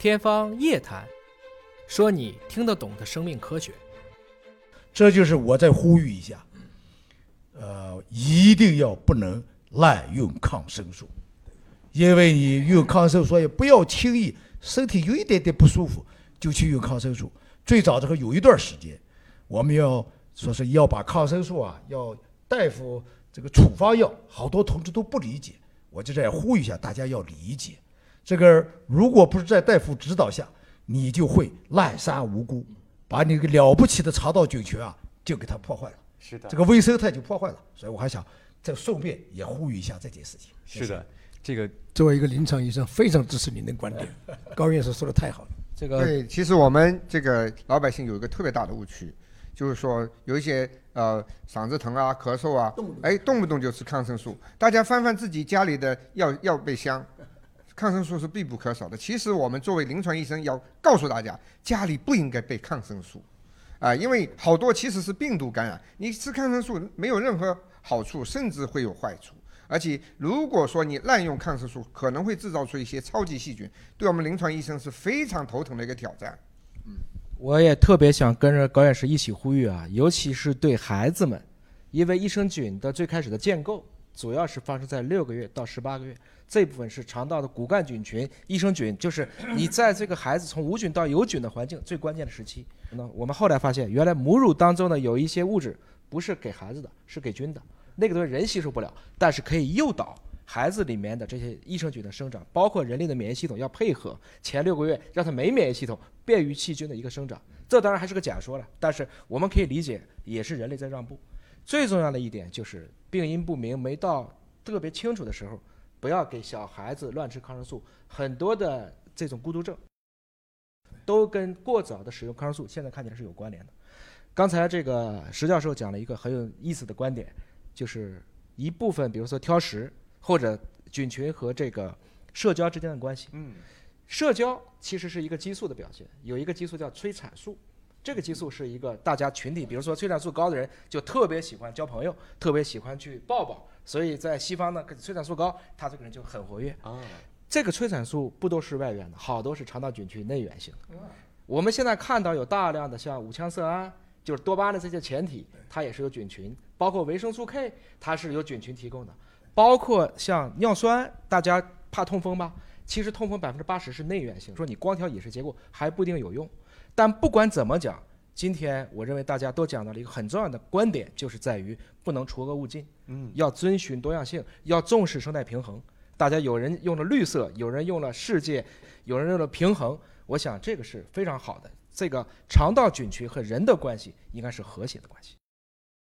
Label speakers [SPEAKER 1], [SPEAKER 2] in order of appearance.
[SPEAKER 1] 天方夜谭，说你听得懂的生命科学。
[SPEAKER 2] 这就是我再呼吁一下，呃，一定要不能滥用抗生素，因为你用抗生素也不要轻易身体有一点点不舒服就去用抗生素。最早这个有一段时间，我们要说是要把抗生素啊，要大夫这个处方药，好多同志都不理解，我就在呼吁一下，大家要理解。这个如果不是在大夫指导下，你就会滥杀无辜，把你个了不起的肠道菌群啊，就给它破坏了。
[SPEAKER 3] 是的
[SPEAKER 2] 这个微生态就破坏了。所以我还想再顺便也呼吁一下这件事情。
[SPEAKER 3] 是的，这个
[SPEAKER 4] 作为一个临床医生，非常支持您的观点。高院士说的太好了。
[SPEAKER 1] 这个
[SPEAKER 5] 对，其实我们这个老百姓有一个特别大的误区，就是说有一些呃嗓子疼啊、咳嗽啊，哎，动不动就吃抗生素。大家翻翻自己家里的药药备箱，抗生素是必不可少的。其实我们作为临床医生要告诉大家，家里不应该备抗生素，啊，因为好多其实是病毒感染，你吃抗生素没有任何好处，甚至会有坏处。而且，如果说你滥用抗生素，可能会制造出一些超级细菌，对我们临床医生是非常头疼的一个挑战。
[SPEAKER 1] 嗯我也特别想跟着高院士一起呼吁啊，尤其是对孩子们，因为益生菌的最开始的建构主要是发生在六个月到十八个月，这部分是肠道的骨干菌群，益生菌就是你在这个孩子从无菌到有菌的环境最关键的时期。那我们后来发现，原来母乳当中呢有一些物质不是给孩子的，是给菌的，那个东西人吸收不了，但是可以诱导。孩子里面的这些益生菌的生长，包括人类的免疫系统要配合前六个月，让它没免疫系统，便于细菌的一个生长。这当然还是个假说了，但是我们可以理解，也是人类在让步。最重要的一点就是病因不明、没到特别清楚的时候，不要给小孩子乱吃抗生素。很多的这种孤独症，都跟过早的使用抗生素现在看起来是有关联的。刚才这个石教授讲了一个很有意思的观点，就是一部分，比如说挑食。或者菌群和这个社交之间的关系。
[SPEAKER 3] 嗯，
[SPEAKER 1] 社交其实是一个激素的表现，有一个激素叫催产素，这个激素是一个大家群体，比如说催产素高的人就特别喜欢交朋友，特别喜欢去抱抱，所以在西方呢，催产素高，他这个人就很活跃。
[SPEAKER 3] 啊，
[SPEAKER 1] 这个催产素不都是外源的，好多是肠道菌群内源性的。我们现在看到有大量的像五羟色胺，就是多巴胺的这些前体，它也是有菌群，包括维生素 K，它是由菌群提供的。包括像尿酸，大家怕痛风吧？其实痛风百分之八十是内源性，说你光调饮食结构还不一定有用。但不管怎么讲，今天我认为大家都讲到了一个很重要的观点，就是在于不能除恶务尽，
[SPEAKER 3] 嗯，
[SPEAKER 1] 要遵循多样性，要重视生态平衡。大家有人用了绿色，有人用了世界，有人用了平衡，我想这个是非常好的。这个肠道菌群和人的关系应该是和谐的关系。